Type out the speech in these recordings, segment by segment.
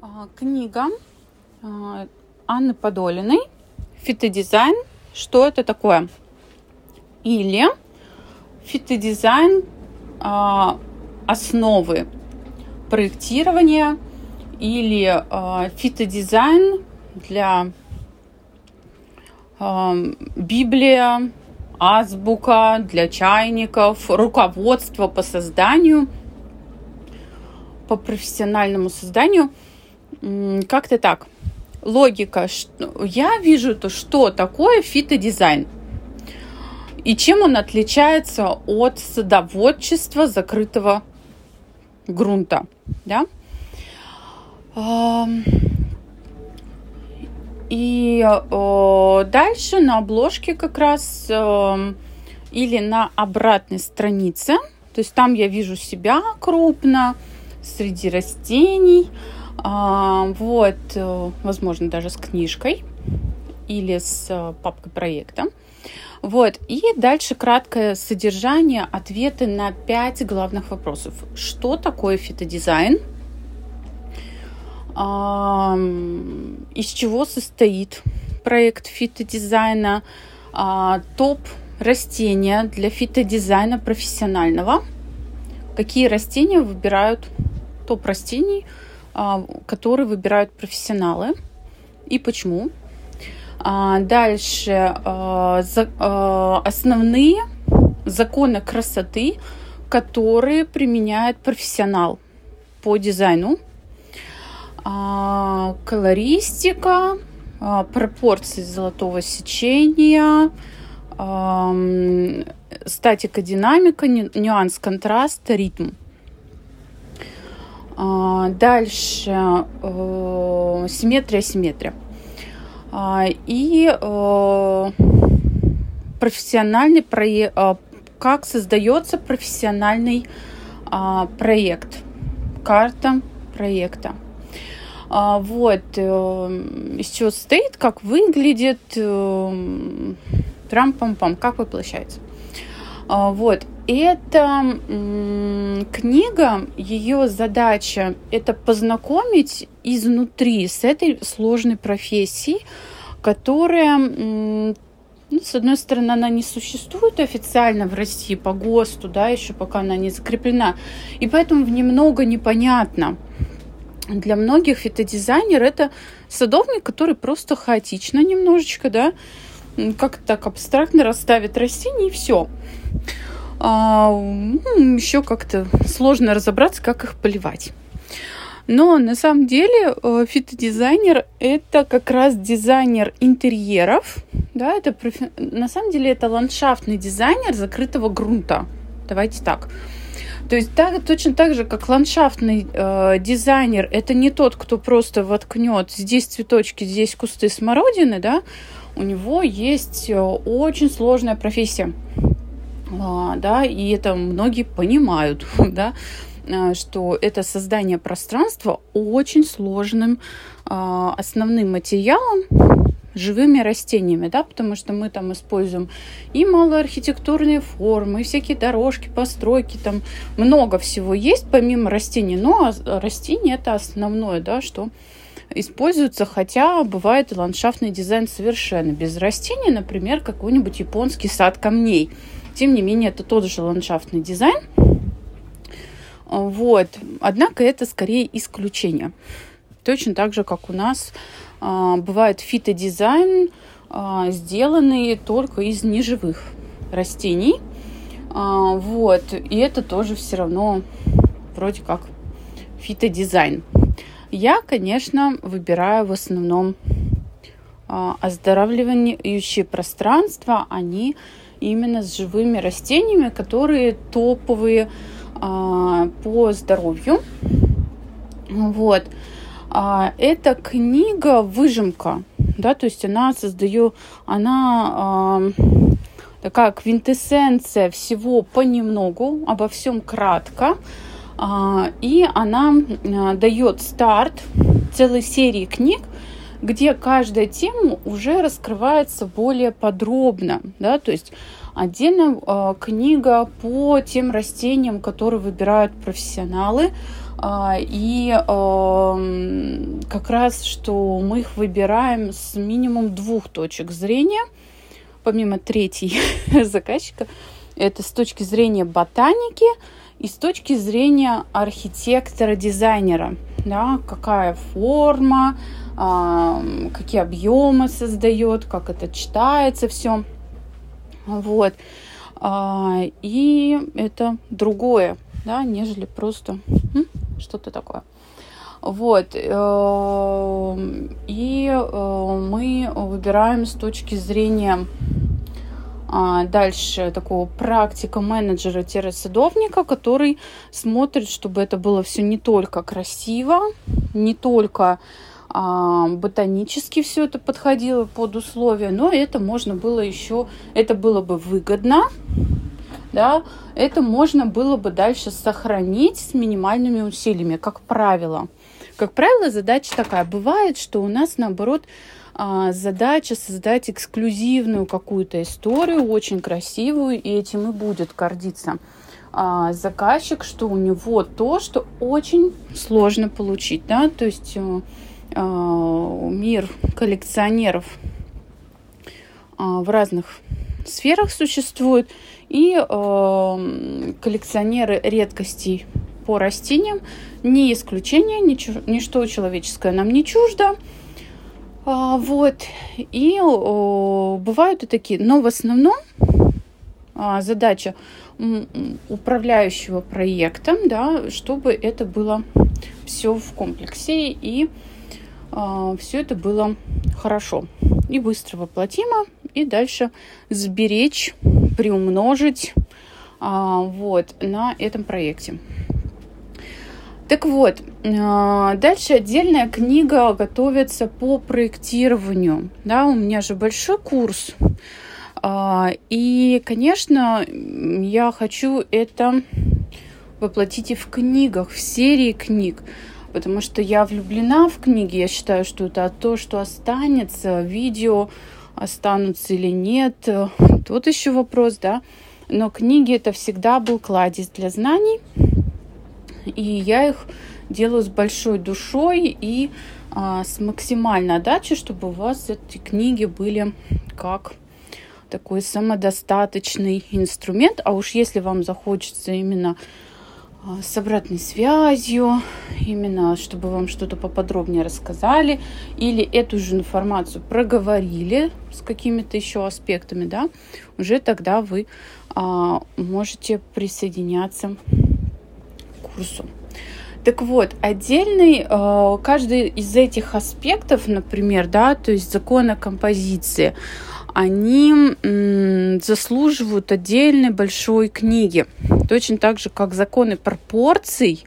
А, книга а, Анны Подолиной «Фитодизайн. Что это такое?» или «Фитодизайн. А, основы проектирования» или «Фитодизайн для Библия, азбука для чайников, руководство по созданию, по профессиональному созданию – как-то так. Логика. Я вижу то, что такое фитодизайн. И чем он отличается от садоводчества закрытого грунта. Да? И дальше на обложке как раз или на обратной странице, то есть там я вижу себя крупно среди растений, вот, э, возможно, даже с книжкой или с э, папкой проекта. Вот, и дальше краткое содержание, ответы на пять главных вопросов. Что такое фитодизайн? Из чего состоит проект фитодизайна? А, топ растения для фитодизайна профессионального. Какие растения выбирают топ растений – а, который выбирают профессионалы и почему. А, дальше а, основные законы красоты, которые применяет профессионал по дизайну. Колористика, пропорции золотого сечения, статика, динамика, нюанс контраста, ритм. А, дальше э, симметрия, симметрия. А, и э, профессиональный проект, э, как создается профессиональный а, проект, карта проекта. Вот, из чего состоит, как выглядит, трам-пам-пам, как воплощается. Вот, эта книга, ее задача это познакомить изнутри с этой сложной профессией, которая, ну, с одной стороны, она не существует официально в России по ГОСТу, да, еще пока она не закреплена, и поэтому в немного непонятно. Для многих фитодизайнер это садовник, который просто хаотично немножечко, да, как так абстрактно расставит растения и все а, еще как-то сложно разобраться, как их поливать. Но на самом деле э, фитодизайнер это как раз дизайнер интерьеров, да, это профи... на самом деле это ландшафтный дизайнер закрытого грунта. Давайте так. То есть так, точно так же, как ландшафтный э, дизайнер, это не тот, кто просто воткнет здесь цветочки, здесь кусты смородины, да, у него есть э, очень сложная профессия. А, да, и это многие понимают, да, а, что это создание пространства очень сложным а, основным материалом живыми растениями, да, потому что мы там используем и малоархитектурные формы, и всякие дорожки, постройки, там много всего есть помимо растений, но растения это основное, да, что используется, хотя бывает и ландшафтный дизайн совершенно без растений, например, какой-нибудь японский сад камней – тем не менее, это тот же ландшафтный дизайн. Вот. Однако это скорее исключение. Точно так же, как у нас а, бывает фитодизайн, а, сделанный только из неживых растений. А, вот. И это тоже все равно вроде как фитодизайн. Я, конечно, выбираю в основном а, оздоравливающие пространства. Они именно с живыми растениями, которые топовые а, по здоровью. Вот. А, эта книга выжимка, да, то есть она создает, она такая квинтэссенция всего понемногу, обо всем кратко, и она а, дает старт целой серии книг, где каждая тема уже раскрывается более подробно, да, то есть отдельно э, книга по тем растениям, которые выбирают профессионалы, А, и как раз, что мы их выбираем с минимум двух точек зрения, помимо третьей заказчика, это с точки зрения ботаники и с точки зрения архитектора-дизайнера. Да, какая форма, какие объемы создает, как это читается все. Вот. А, и это другое, да, нежели просто что-то такое. Вот. Э, и э, мы выбираем с точки зрения а, дальше такого практика менеджера-садовника, который смотрит, чтобы это было все не только красиво, не только а, ботанически все это подходило под условия, но это можно было еще, это было бы выгодно, да, это можно было бы дальше сохранить с минимальными усилиями, как правило. Как правило, задача такая. Бывает, что у нас, наоборот, а, задача создать эксклюзивную какую-то историю, очень красивую, и этим и будет гордиться а, заказчик, что у него то, что очень сложно получить, да, то есть э, а, мир коллекционеров в разных сферах существует, и э, коллекционеры редкостей по растениям не исключение, ничто человеческое нам не чуждо. А, вот. И бывают и такие. Но в основном а, задача управляющего проектом, да, чтобы это было все в комплексе и а, все это было хорошо и быстро воплотимо, и дальше сберечь, приумножить вот, на этом проекте. Так вот, а, дальше отдельная книга готовится по проектированию. Да, у меня же большой курс. А, и, конечно, я хочу это воплотить и в книгах, в серии книг потому что я влюблена в книги. Я считаю, что это то, что останется. Видео останутся или нет. Тот еще вопрос, да. Но книги это всегда был кладезь для знаний. И я их делаю с большой душой и а, с максимальной отдачей, чтобы у вас эти книги были как такой самодостаточный инструмент. А уж если вам захочется именно а, с обратной связью, именно чтобы вам что-то поподробнее рассказали, или эту же информацию проговорили с какими-то еще аспектами, да, уже тогда вы а, можете присоединяться к курсу. Так вот, отдельный, а, каждый из этих аспектов, например, да, то есть закона композиции, они заслуживают отдельной большой книги. Точно так же, как законы пропорций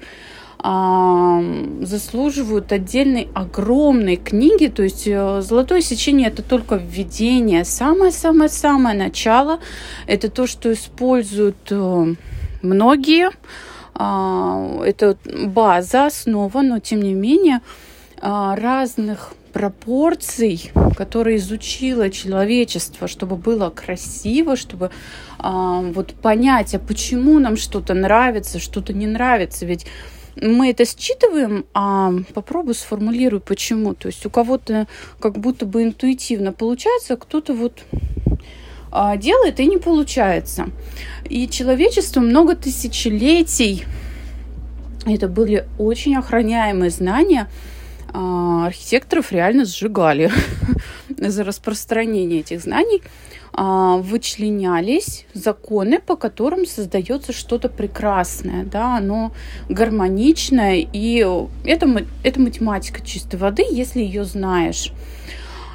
заслуживают отдельной огромной книги. То есть э, золотое сечение это только введение, самое-самое-самое начало. Это то, что используют э, многие. А, это база, основа, но тем не менее а, разных пропорций, которые изучило человечество, чтобы было красиво, чтобы а, вот понять, а почему нам что-то нравится, что-то не нравится. Ведь мы это считываем, а попробуй сформулируй, почему. То есть у кого-то как будто бы интуитивно получается, а кто-то вот делает и не получается. И человечество много тысячелетий, это были очень охраняемые знания, а, архитекторов реально сжигали за распространение этих знаний. А, вычленялись законы, по которым создается что-то прекрасное, да, оно гармоничное, и это, это математика чистой воды, если ее знаешь.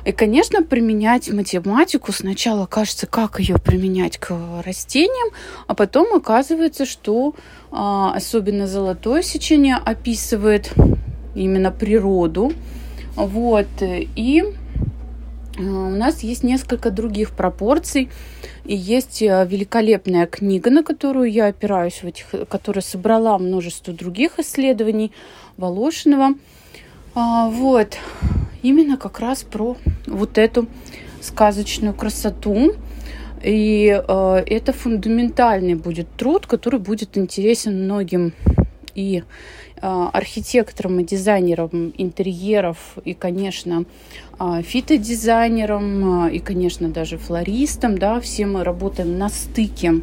И, конечно, применять математику сначала кажется, как ее применять к растениям, а потом оказывается, что а, особенно золотое сечение описывает именно природу. Вот. И э, у нас есть несколько других пропорций. И есть э, великолепная книга, на которую я опираюсь, в этих, которая собрала множество других исследований Волошинова. А, вот. Именно как раз про вот эту сказочную красоту. И э, это фундаментальный будет труд, который будет интересен многим и а, архитектором и дизайнером интерьеров, и, конечно, а, фитодизайнером, а, и, конечно, даже флористом, да, все мы работаем на стыке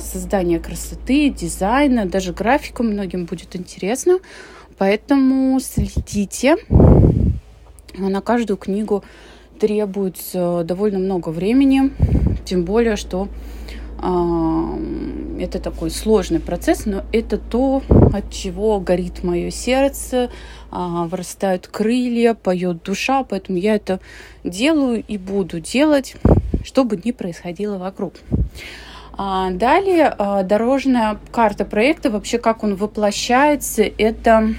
создания красоты, дизайна, даже графика многим будет интересно, поэтому следите. На каждую книгу требуется довольно много времени, тем более, что это такой сложный процесс, но это то, от чего горит мое сердце, а, вырастают крылья, поет душа, поэтому я это делаю и буду делать, что бы ни происходило вокруг. А, далее а, дорожная карта проекта, вообще как он воплощается, это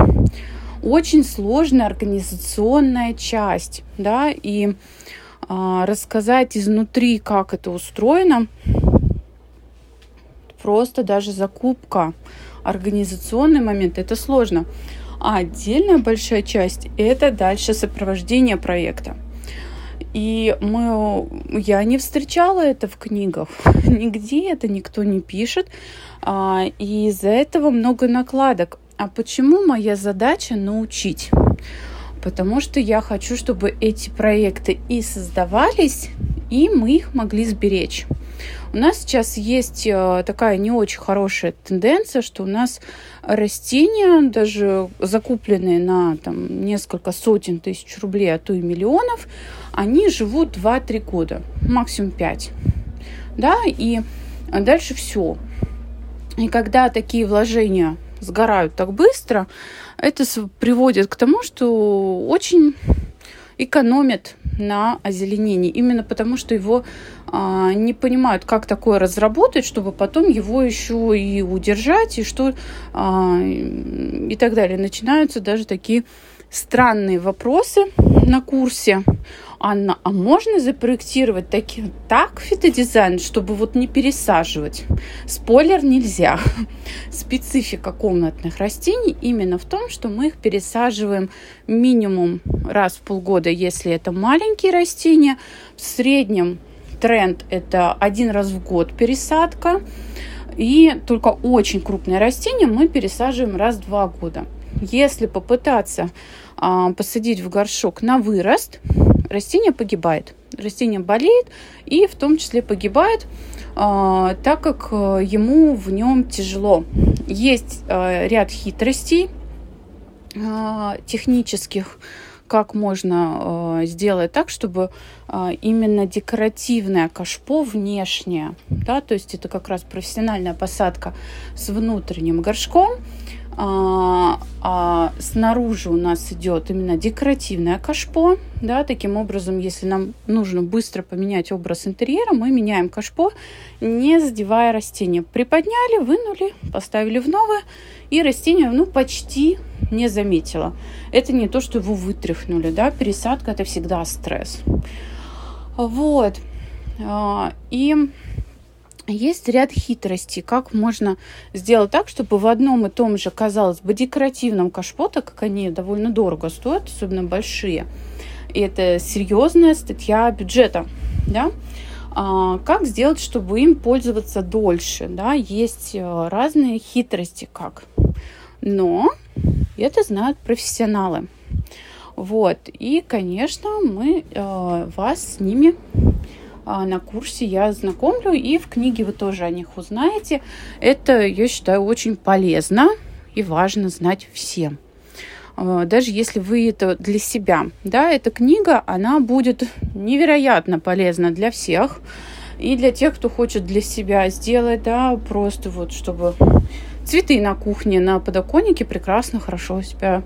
очень сложная организационная часть, да, и рассказать изнутри, как это устроено, просто даже закупка, организационный момент, это сложно. А отдельная большая часть – это дальше сопровождение проекта. И мы, я не встречала это в книгах, нигде это никто не пишет, а, и из-за этого много накладок. А почему моя задача научить? Потому что я хочу, чтобы эти проекты и создавались, и мы их могли сберечь. У нас сейчас есть э, такая не очень хорошая тенденция, что у нас растения, даже закупленные на там, несколько сотен тысяч рублей, а то и миллионов, они живут 2-3 года, максимум 5. Да, и дальше все. И когда такие вложения сгорают так быстро, это приводит к тому, что очень экономят на озеленении. Именно потому, что его а, не понимают, как такое разработать, чтобы потом его еще и удержать, и что а, и так далее. Начинаются даже такие странные вопросы на курсе. Анна, а можно запроектировать таки, так фитодизайн, чтобы вот не пересаживать? Спойлер, нельзя. Специфика комнатных растений именно в том, что мы их пересаживаем минимум раз в полгода, если это маленькие растения. В среднем тренд это один раз в год пересадка. И только очень крупные растения мы пересаживаем раз в два года. Если попытаться а, посадить в горшок на вырост, растение погибает. Растение болеет и в том числе погибает, а, так как а, ему в нем тяжело. Есть а, ряд хитростей а, технических, как можно э, сделать так, чтобы э, именно декоративное кашпо внешнее, да, то есть это как раз профессиональная посадка с внутренним горшком, а, а снаружи у нас идет именно декоративное кашпо. Да, таким образом, если нам нужно быстро поменять образ интерьера, мы меняем кашпо, не задевая растение. Приподняли, вынули, поставили в новое, и растение ну, почти не заметило. Это не то, что его вытряхнули. Да? Пересадка – это всегда стресс. Вот. А, и есть ряд хитростей, как можно сделать так, чтобы в одном и том же, казалось бы, декоративном кашпо, так как они довольно дорого стоят, особенно большие, и это серьезная статья бюджета, да, а, как сделать, чтобы им пользоваться дольше, да, есть э, разные хитрости, как, но это знают профессионалы, вот, и, конечно, мы э, вас с ними на курсе я знакомлю, и в книге вы тоже о них узнаете. Это, я считаю, очень полезно и важно знать всем а, даже если вы это для себя. Да, эта книга, она будет невероятно полезна для всех. И для тех, кто хочет для себя сделать, да, просто вот, чтобы цветы на кухне, на подоконнике прекрасно, хорошо себя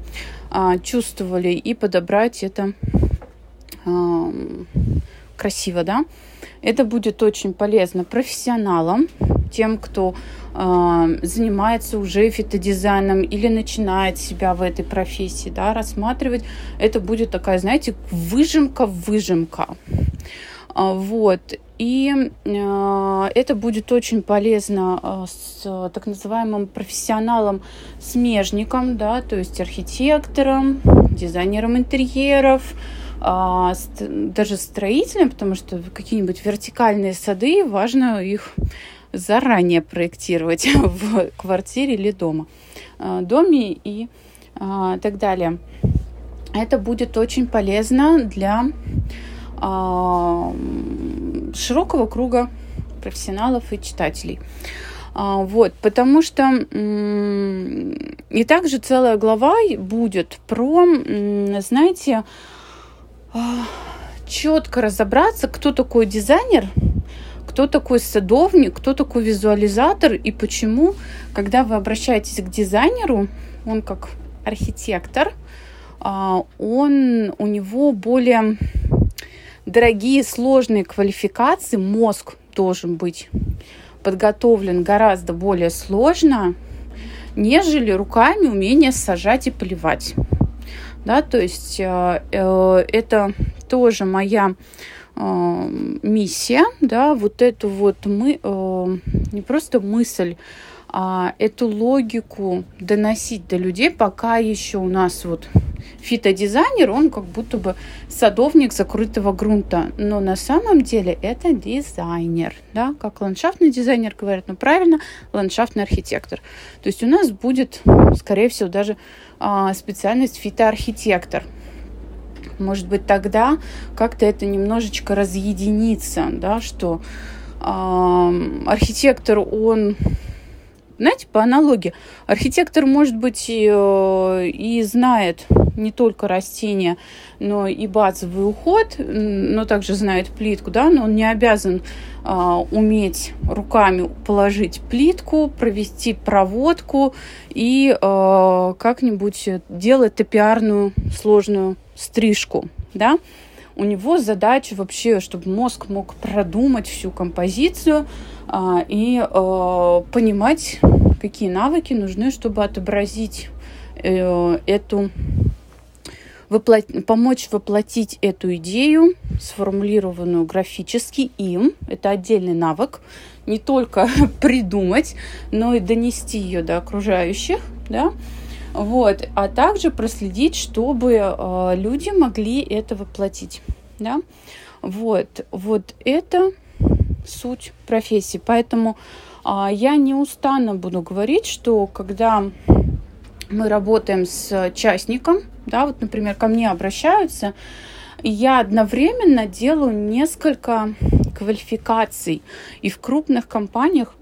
а, чувствовали и подобрать это а, красиво, да. Это будет очень полезно профессионалам, тем, кто э, занимается уже фитодизайном или начинает себя в этой профессии, да, рассматривать. Это будет такая, знаете, выжимка-выжимка. А, вот. И э, это будет очень полезно э, с так называемым профессионалом-смежником, да, то есть архитектором, дизайнером интерьеров, даже строителям, потому что какие-нибудь вертикальные сады, важно их заранее проектировать в квартире или дома, э, доме и э, так далее. Это будет очень полезно для широкого круга профессионалов и читателей. Вот, потому что и также целая глава будет про, знаете, четко разобраться, кто такой дизайнер, кто такой садовник, кто такой визуализатор и почему, когда вы обращаетесь к дизайнеру, он как архитектор, а, он, у него более дорогие, сложные квалификации, мозг должен быть подготовлен гораздо более сложно, нежели руками умение сажать и поливать. Да, то есть э, э, это тоже моя э, миссия, да, вот эту вот мы, не просто мысль, а эту логику доносить до людей, пока еще у нас вот фитодизайнер, он как будто бы садовник закрытого грунта, но на самом деле это дизайнер, да, как ландшафтный дизайнер говорят, ну правильно, ландшафтный архитектор. То есть у нас будет, скорее всего, даже а, специальность фитоархитектор, может быть, тогда как-то это немножечко разъединится, да, что архитектор, он знаете, по аналогии, архитектор, может быть, и, э, и знает не только растения, но и базовый уход, но также знает плитку, да, но он не обязан а, уметь руками положить плитку, провести проводку и а, как-нибудь делать топиарную сложную стрижку, да. У него задача вообще, чтобы мозг мог продумать всю композицию и а, понимать, какие навыки нужны, чтобы отобразить э, эту воплот... помочь воплотить эту идею, сформулированную графически им. Это отдельный навык. Не только придумать, но и донести ее до окружающих, да, вот, а также проследить, чтобы э, люди могли это воплотить, да, вот, вот это суть профессии, поэтому э, я неустанно буду говорить, что когда мы работаем с частником, да, вот, например, ко мне обращаются, я одновременно делаю несколько квалификаций. И в крупных компаниях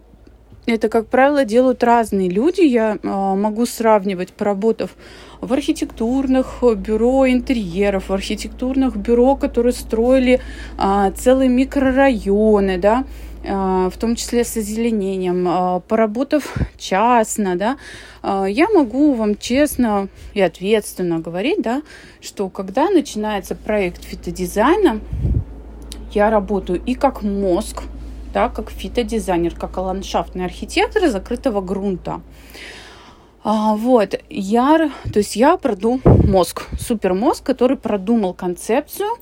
это, как правило, делают разные люди. Я э, могу сравнивать, поработав в архитектурных бюро интерьеров, в архитектурных бюро, которые строили э, целые микрорайоны, да, э, в том числе с озеленением, э, поработав частно, да, э, я могу вам честно и ответственно говорить, да, что когда начинается проект фитодизайна, я работаю и как мозг, да, как фитодизайнер, как ландшафтный архитектор закрытого грунта. А, вот, я, то есть я проду мозг, супермозг, который продумал концепцию,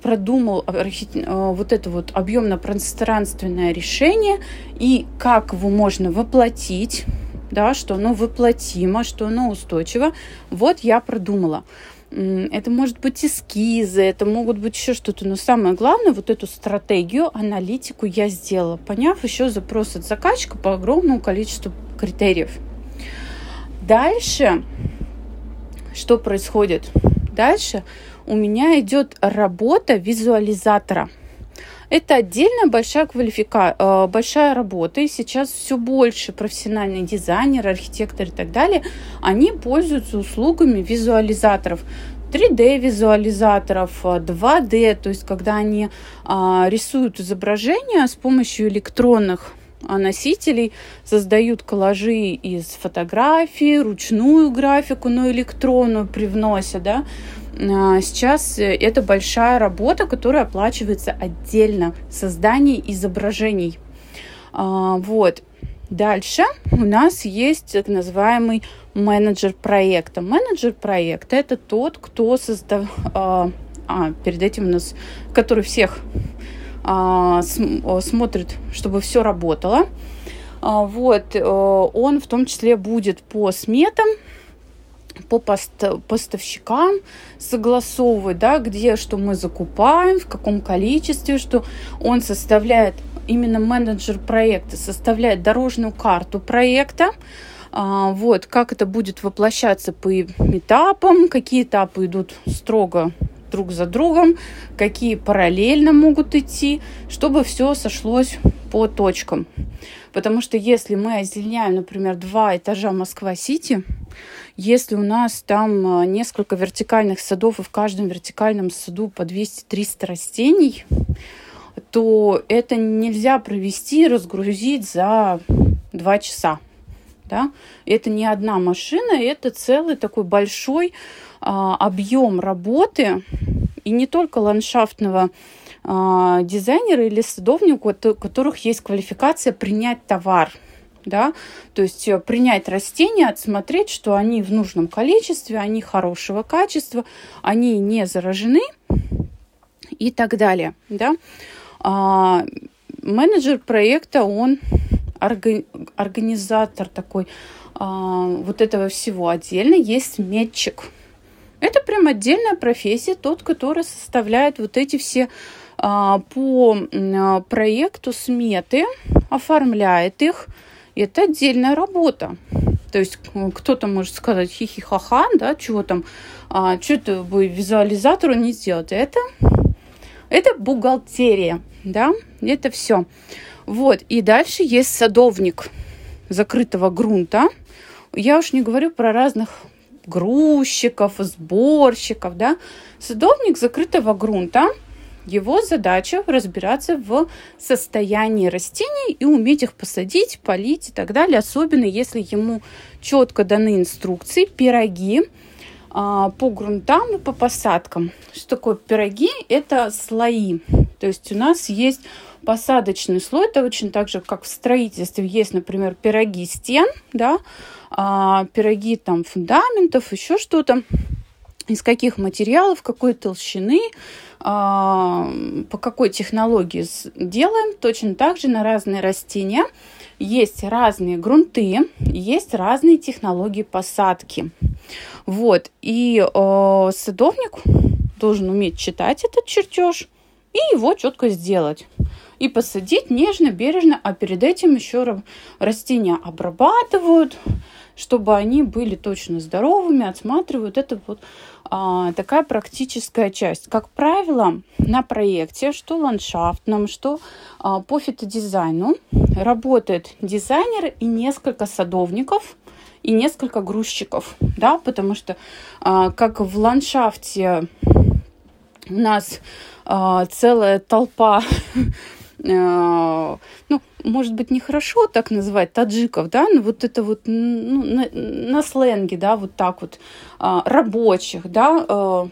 продумал архи... Э, вот это вот объемно-пространственное решение и как его можно воплотить, да, что оно воплотимо, что оно устойчиво. Вот я продумала это может быть эскизы, это могут быть еще что-то, но самое главное, вот эту стратегию, аналитику я сделала, поняв еще запрос от заказчика по огромному количеству критериев. Дальше, что происходит? Дальше у меня идет работа визуализатора – это отдельная большая квалификация, э, большая работа, и сейчас все больше профессиональные дизайнеры, архитекторы и так далее, они пользуются услугами визуализаторов. 3D-визуализаторов, 2D, э, то есть когда они а, рисуют изображения с помощью электронных а, носителей, создают коллажи из фотографий, ручную графику, но электронную привносят, да, сейчас э, это большая работа, которая оплачивается отдельно. Создание изображений. А, вот. Дальше у нас есть так называемый менеджер проекта. Менеджер проекта это тот, кто создав... А, а, перед этим у нас, который всех а, смотрит, чтобы все работало. А, вот, э, он в том числе будет по сметам по поставщикам согласовывать, да, где что мы закупаем, в каком количестве, что он составляет именно менеджер проекта составляет дорожную карту проекта, а, вот, как это будет воплощаться по этапам, какие этапы идут строго друг за другом, какие параллельно могут идти, чтобы все сошлось по точкам. Потому что если мы озеленяем, например, два этажа Москва-Сити, если у нас там а, несколько вертикальных садов, и в каждом вертикальном саду по 200-300 растений, то это нельзя провести, разгрузить за два часа. Да? Это не одна машина, это целый такой большой объем работы, и не только ландшафтного а, дизайнера или садовника, у которых есть квалификация принять товар – да, то есть э, принять растения, отсмотреть, что они в нужном количестве, они хорошего качества, они не заражены и так далее, да. А, менеджер проекта, он организатор такой а, вот этого всего. Отдельно есть метчик. Это прям отдельная профессия, тот, который составляет вот эти все а, по а, проекту сметы, оформляет их, это отдельная работа. То есть кто-то может сказать хихи-ха-ха, да, чего там, а, что это вы визуализатору не сделать. Это, это бухгалтерия, да, это все. Вот, и дальше есть садовник закрытого грунта. Я уж не говорю про разных грузчиков, сборщиков, да. Садовник закрытого грунта – его задача разбираться в состоянии растений и уметь их посадить, полить и так далее, особенно если ему четко даны инструкции, пироги а, по грунтам и по посадкам. Что такое пироги? Это слои. То есть у нас есть посадочный слой, это очень так же, как в строительстве есть, например, пироги стен, да, а, пироги там фундаментов, еще что-то из каких материалов, какой толщины, а, по какой технологии делаем. Точно так же на разные растения есть разные грунты, есть разные технологии посадки. Вот. И э, садовник должен уметь читать этот чертеж и его четко сделать. И посадить нежно, бережно, а перед этим еще растения обрабатывают, чтобы они были точно здоровыми, отсматривают. Это вот а, такая практическая часть. Как правило, на проекте, что ландшафтном, что а, по фитодизайну, работает дизайнер и несколько садовников и несколько грузчиков, да, потому что а, как в ландшафте у нас а, целая толпа ну, может быть, нехорошо так называть таджиков, да, но вот это вот ну, на, на сленге, да, вот так вот, а, рабочих, да, а,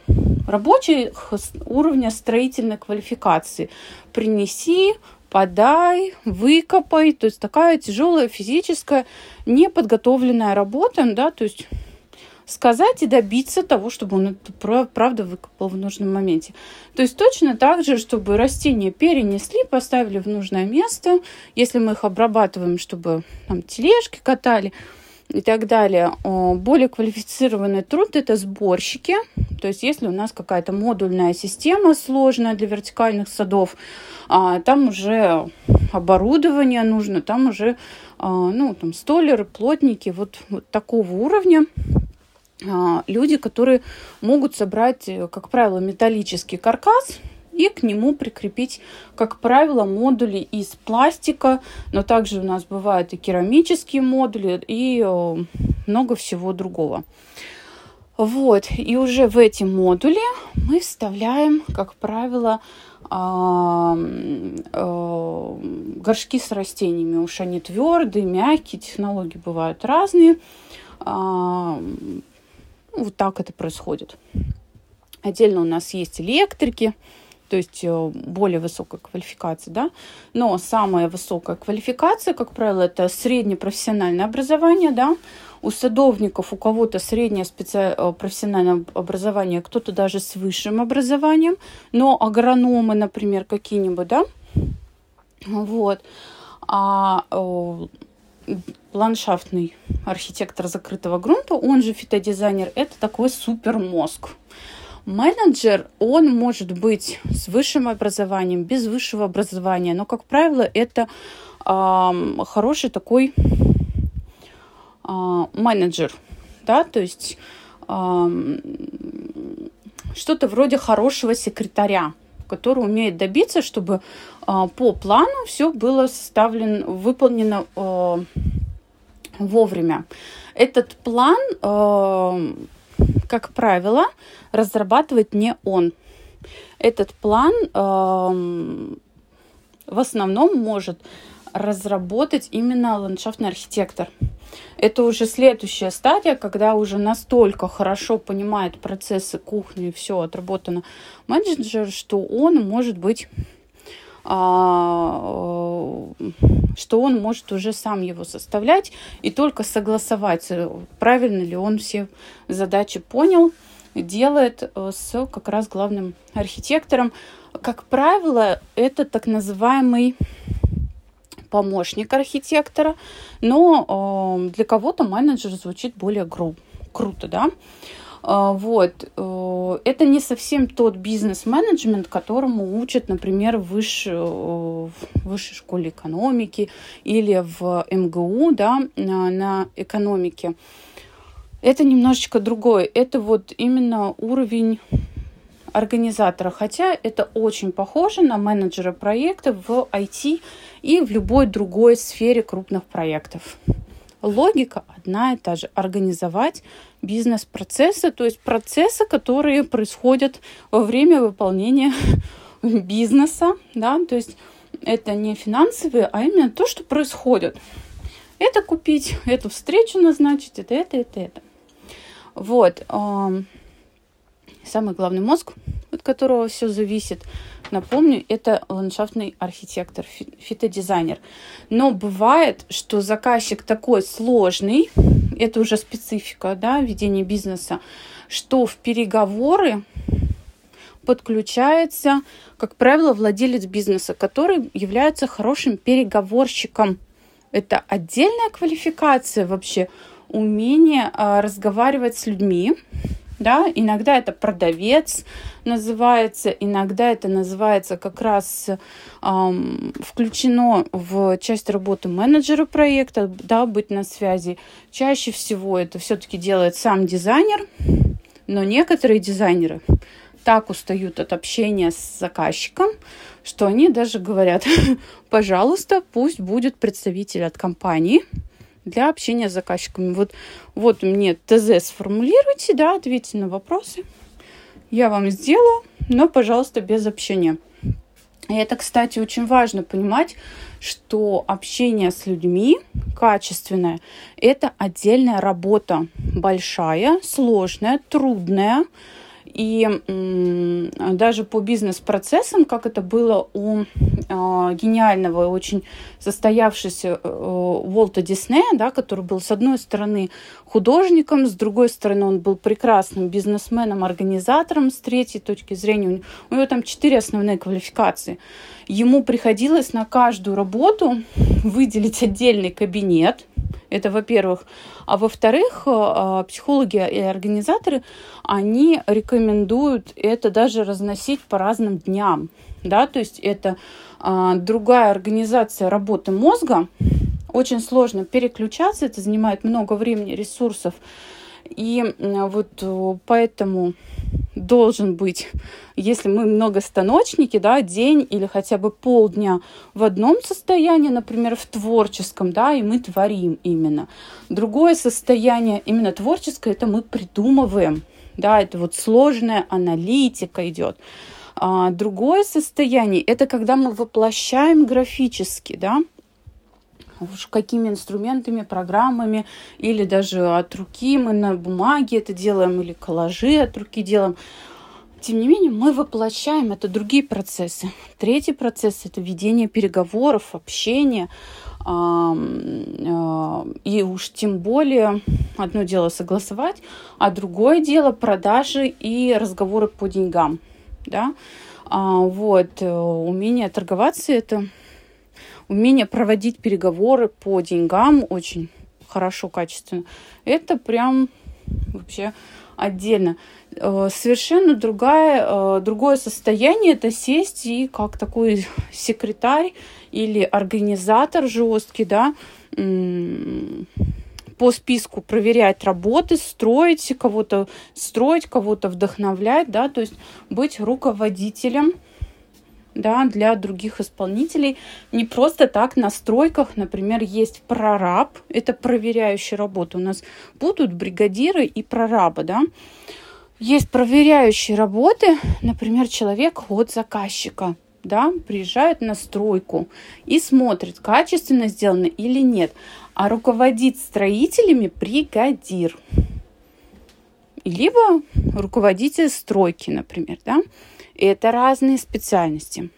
рабочих уровня строительной квалификации. Принеси, подай, выкопай, то есть такая тяжелая физическая неподготовленная работа, да, то есть сказать и добиться того, чтобы он это правда выкопал в нужном моменте. То есть точно так же, чтобы растения перенесли, поставили в нужное место, если мы их обрабатываем, чтобы там тележки катали и так далее. Более квалифицированный труд – это сборщики. То есть если у нас какая-то модульная система сложная для вертикальных садов, а, там уже оборудование нужно, там уже а, ну, там, столеры, плотники вот, вот такого уровня – люди, которые могут собрать, э, как правило, металлический каркас и к нему прикрепить, как правило, модули из пластика, но также у нас бывают и керамические модули, и э, много всего другого. Вот, и уже в эти модули мы вставляем, как правило, а, э, горшки с растениями. Уж они твердые, мягкие, технологии бывают разные а, вот так это происходит. Отдельно у нас есть электрики, то есть э, более высокая квалификация, да. Но самая высокая квалификация, как правило, это среднее профессиональное образование, да. У садовников у кого-то среднее специ... Э, профессиональное образование, кто-то даже с высшим образованием, но агрономы, например, какие-нибудь, да. Вот. А ландшафтный архитектор закрытого грунта, он же фитодизайнер, это такой супер мозг. Менеджер, он может быть с высшим образованием, без высшего образования, но, как правило, это э, хороший такой э, менеджер, да, то есть э, что-то вроде хорошего секретаря, который умеет добиться, чтобы э, по плану все было составлено, выполнено э, вовремя. Этот план э, как правило, разрабатывает не он. Этот план в основном может разработать именно ландшафтный архитектор. Это уже следующая стадия, когда уже настолько хорошо понимает процессы кухни все отработано менеджер, что он может быть а, что он может уже сам его составлять и только согласовать, правильно ли он все задачи понял, делает э, с как раз главным архитектором. Как правило, это так называемый помощник архитектора, но э, для кого-то менеджер звучит более гру- круто, да. А, вот. Э, это не совсем тот бизнес-менеджмент, которому учат, например, в высшей, в высшей школе экономики или в МГУ да, на экономике. Это немножечко другой. Это вот именно уровень организатора, хотя это очень похоже на менеджера проекта в IT и в любой другой сфере крупных проектов. Логика одна и та же. Организовать бизнес-процессы, то есть процессы, которые происходят во время выполнения бизнеса, да, то есть это не финансовые, а именно то, что происходит. Это купить, эту встречу назначить, это, это, это, это. Вот. Самый главный мозг, от которого все зависит, напомню, это ландшафтный архитектор, фитодизайнер. Но бывает, что заказчик такой сложный, это уже специфика да, ведения бизнеса, что в переговоры подключается, как правило, владелец бизнеса, который является хорошим переговорщиком. Это отдельная квалификация вообще, умение а, разговаривать с людьми, да, иногда это продавец называется, иногда это называется как раз эм, включено в часть работы менеджера проекта, да, быть на связи. Чаще всего это все-таки делает сам дизайнер, но некоторые дизайнеры так устают от общения с заказчиком, что они даже говорят, пожалуйста, пусть будет представитель от компании, для общения с заказчиками. Вот, вот мне ТЗ сформулируйте, да, ответьте на вопросы. Я вам сделаю, но, пожалуйста, без общения. И это, кстати, очень важно понимать, что общение с людьми качественное – это отдельная работа, большая, сложная, трудная, и даже по бизнес-процессам, как это было у э, гениального, очень состоявшегося э, Уолта Диснея, да, который был, с одной стороны, художником, с другой стороны, он был прекрасным бизнесменом, организатором, с третьей точки зрения, у него там четыре основные квалификации. Ему приходилось на каждую работу выделить отдельный кабинет, это, во-первых. А во-вторых, э, психологи и организаторы, они рекомендуют это даже разносить по разным дням. Да? То есть это а, другая организация работы мозга. Очень сложно переключаться, это занимает много времени, ресурсов. И вот э, поэтому должен быть, если мы многостаночники, да, день или хотя бы полдня в одном состоянии, например, в творческом, да, и мы творим именно. Другое состояние, именно творческое, это мы придумываем, да, это вот сложная аналитика идет. А другое состояние, это когда мы воплощаем графически, да, уж какими инструментами, программами, или даже от руки мы на бумаге это делаем, или коллажи от руки делаем. Тем не менее, мы воплощаем это другие процессы. Третий процесс – это ведение переговоров, общения. А, и уж тем более одно дело согласовать, а другое дело продажи и разговоры по деньгам. Да? А, вот, э, умение торговаться – это умение проводить переговоры по деньгам очень хорошо, качественно. Это прям вообще отдельно. Э, совершенно другая, э, другое состояние это сесть и как такой секретарь или организатор жесткий, да, по списку проверять работы, строить кого-то, строить кого-то вдохновлять, да, то есть быть руководителем, да, для других исполнителей. Не просто так на стройках, например, есть прораб, это проверяющая работа. У нас будут бригадиры и прорабы, да. Есть проверяющие работы, например, человек от заказчика, да, приезжает на стройку и смотрит, качественно сделано или нет. А руководит строителями бригадир. Либо руководитель стройки, например, да. И это разные специальности.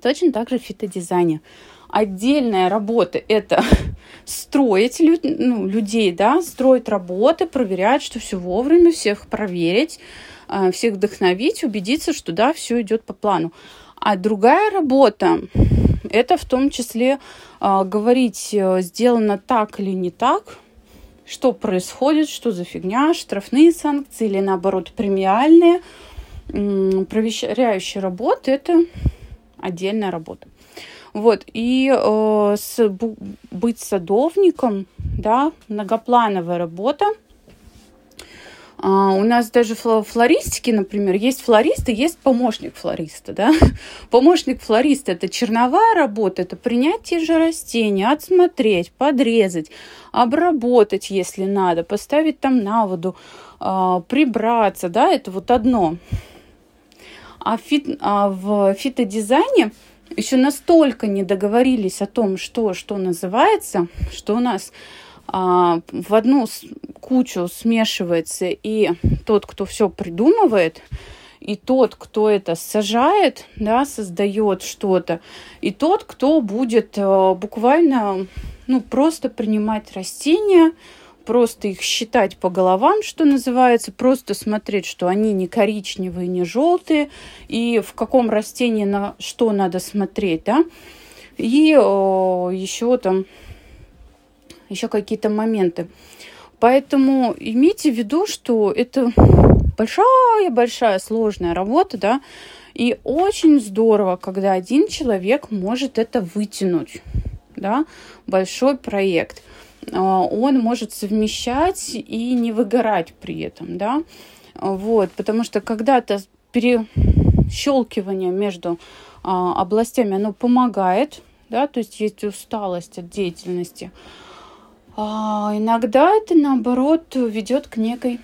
Точно так же в фитодизайне. Отдельная работа – это строить ну, людей, да, строить работы, проверять, что все вовремя, всех проверить, а, всех вдохновить, убедиться, что да, все идет по плану. А другая работа – это в том числе э, говорить, э, сделано так или не так, что происходит, что за фигня, штрафные санкции или наоборот премиальные – проверяющая работа – это отдельная работа. Вот, и э, с, быть садовником, да, многоплановая работа. А, у нас даже флористики, например, есть флористы, есть помощник флориста, да. Помощник флориста – это черновая работа, это принять те же растения, отсмотреть, подрезать, обработать, если надо, поставить там на воду, э, прибраться, да, это вот одно – а, фит, а в фитодизайне еще настолько не договорились о том, что, что называется, что у нас а, в одну кучу смешивается и тот, кто все придумывает, и тот, кто это сажает, да, создает что-то, и тот, кто будет а, буквально ну, просто принимать растения, просто их считать по головам, что называется, просто смотреть, что они не коричневые, не желтые, и в каком растении на что надо смотреть, да. И еще там, еще какие-то моменты. Поэтому имейте в виду, что это большая-большая сложная работа, да, и очень здорово, когда один человек может это вытянуть, да, большой проект – он может совмещать и не выгорать при этом, да, вот, потому что когда-то перещелкивание между а, областями, оно помогает, да, то есть есть усталость от деятельности. А иногда это, наоборот, ведет к некой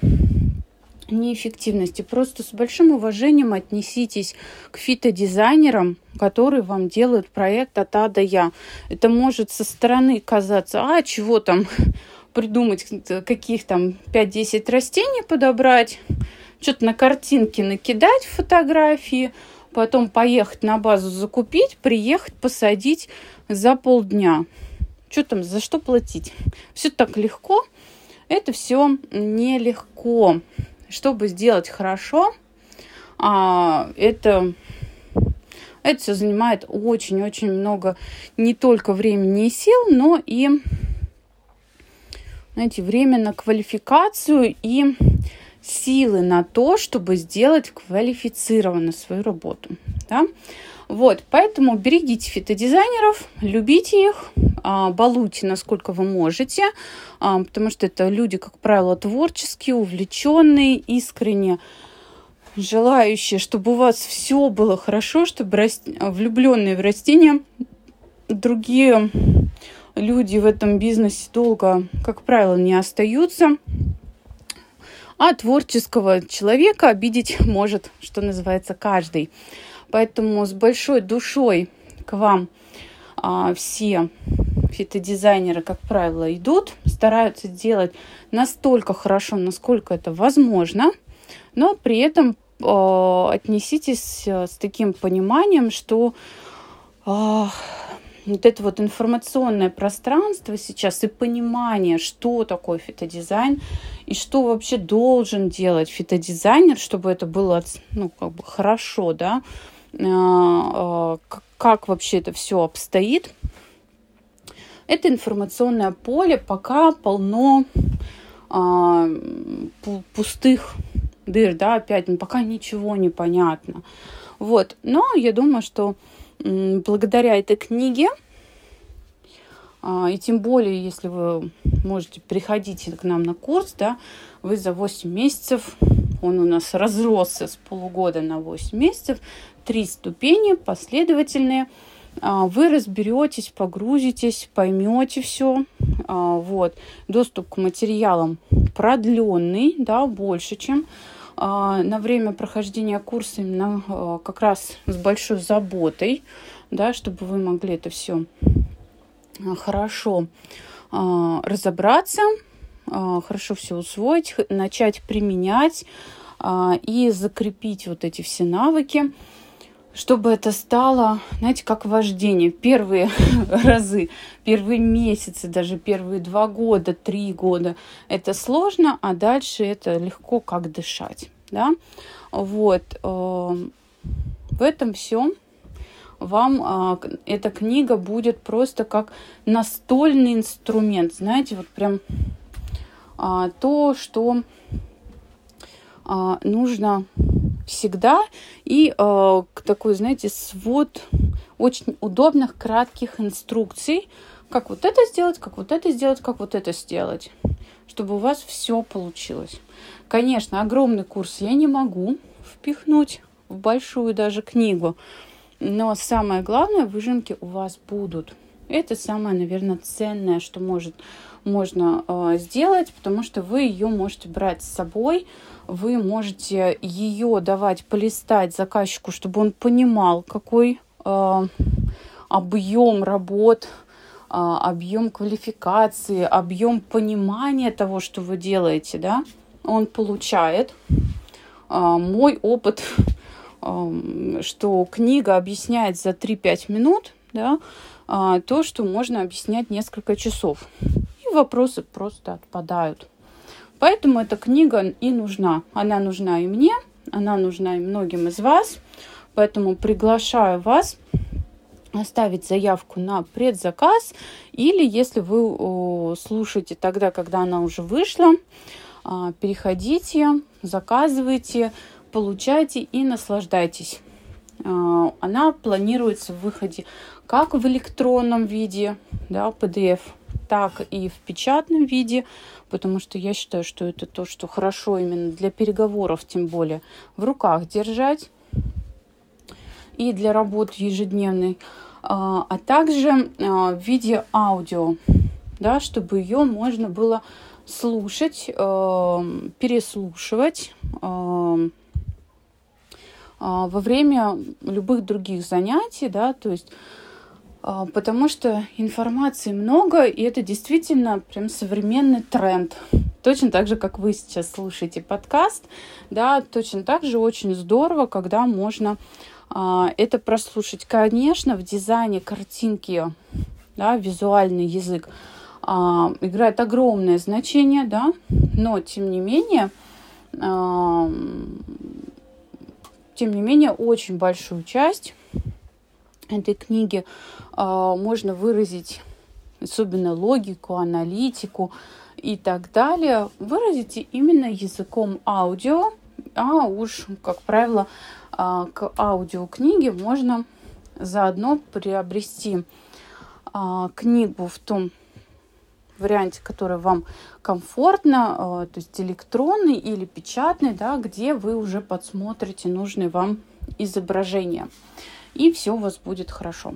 неэффективности. Просто с большим уважением отнеситесь к фитодизайнерам, которые вам делают проект от А до Я. Это может со стороны казаться, а чего там придумать, каких там 5-10 растений подобрать, что-то на картинке накидать фотографии, потом поехать на базу закупить, приехать, посадить за полдня. Что там, за что платить? Все так легко. Это все нелегко чтобы сделать хорошо, а, это, это все занимает очень-очень много не только времени и сил, но и знаете, время на квалификацию и силы на то, чтобы сделать квалифицированно свою работу. Да? Вот, поэтому берегите фитодизайнеров, любите их, а, балуйте, насколько вы можете, а, потому что это люди, как правило, творческие, увлеченные, искренне желающие, чтобы у вас все было хорошо, чтобы раст... влюбленные в растения, другие люди в этом бизнесе долго, как правило, не остаются. А творческого человека обидеть может, что называется, каждый. Поэтому с большой душой к вам а, все фитодизайнеры, как правило, идут, стараются делать настолько хорошо, насколько это возможно, но при этом э, отнеситесь с таким пониманием, что э, вот это вот информационное пространство сейчас и понимание, что такое фитодизайн и что вообще должен делать фитодизайнер, чтобы это было ну, как бы хорошо, да, а, как вообще это все обстоит. Это информационное поле пока полно а, пустых дыр, да, опять ну, пока ничего не понятно. Вот, но я думаю, что благодаря этой книге, а, и тем более, если вы можете приходить к нам на курс, да, вы за 8 месяцев, он у нас разросся с полугода на 8 месяцев, три ступени последовательные, а, вы разберетесь, погрузитесь, поймете все. А, вот. Доступ к материалам продленный, да, больше, чем на время прохождения курса именно как раз с большой заботой, да, чтобы вы могли это все хорошо разобраться, хорошо все усвоить, начать применять и закрепить вот эти все навыки чтобы это стало, знаете, как вождение. Первые разы, первые месяцы, даже первые два года, три года это сложно, а дальше это легко, как дышать. Да? Вот. Эм, в этом все вам а, эта книга будет просто как настольный инструмент. Знаете, вот прям а, то, что а, нужно всегда. И э, такой, знаете, свод очень удобных, кратких инструкций, как вот это сделать, как вот это сделать, как вот это сделать, чтобы у вас все получилось. Конечно, огромный курс я не могу впихнуть в большую даже книгу, но самое главное, выжимки у вас будут. Это самое, наверное, ценное, что может, можно э, сделать, потому что вы ее можете брать с собой вы можете ее давать полистать заказчику, чтобы он понимал, какой э, объем работ, э, объем квалификации, объем понимания того, что вы делаете, да, он получает. Э, мой опыт, э, что книга объясняет за 3-5 минут, да, э, то, что можно объяснять несколько часов. И вопросы просто отпадают. Поэтому эта книга и нужна. Она нужна и мне, она нужна и многим из вас. Поэтому приглашаю вас оставить заявку на предзаказ или если вы слушаете тогда, когда она уже вышла, а, переходите, заказывайте, получайте и наслаждайтесь. А, она планируется в выходе как в электронном виде, да, PDF, так и в печатном виде потому что я считаю, что это то, что хорошо именно для переговоров, тем более в руках держать и для работы ежедневной, а, а также а, в виде аудио, да, чтобы ее можно было слушать, а, переслушивать во время любых других занятий, да, то есть потому что информации много, и это действительно прям современный тренд. Точно так же, как вы сейчас слушаете подкаст, да, точно так же очень здорово, когда можно а, это прослушать. Конечно, в дизайне картинки, да, визуальный язык а, играет огромное значение, да, но тем не менее, а, тем не менее, очень большую часть этой книги а, можно выразить особенно логику, аналитику и так далее, выразите именно языком аудио, а уж, как правило, а, к аудиокниге можно заодно приобрести а, книгу в том варианте, который вам комфортно, то есть электронный или печатный, да, где вы уже подсмотрите нужные вам изображения и все у вас будет хорошо.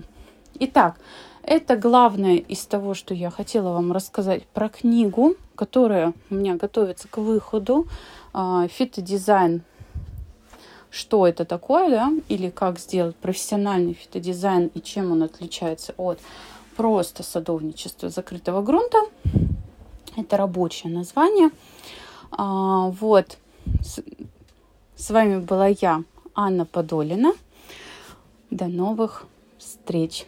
Итак, это главное из того, что я хотела вам рассказать про книгу, которая у меня готовится к выходу. А, фитодизайн. Что это такое, да? Или как сделать профессиональный фитодизайн и чем он отличается от просто садовничества закрытого грунта. Это рабочее название. А, вот. С вами была я, Анна Подолина. До новых встреч!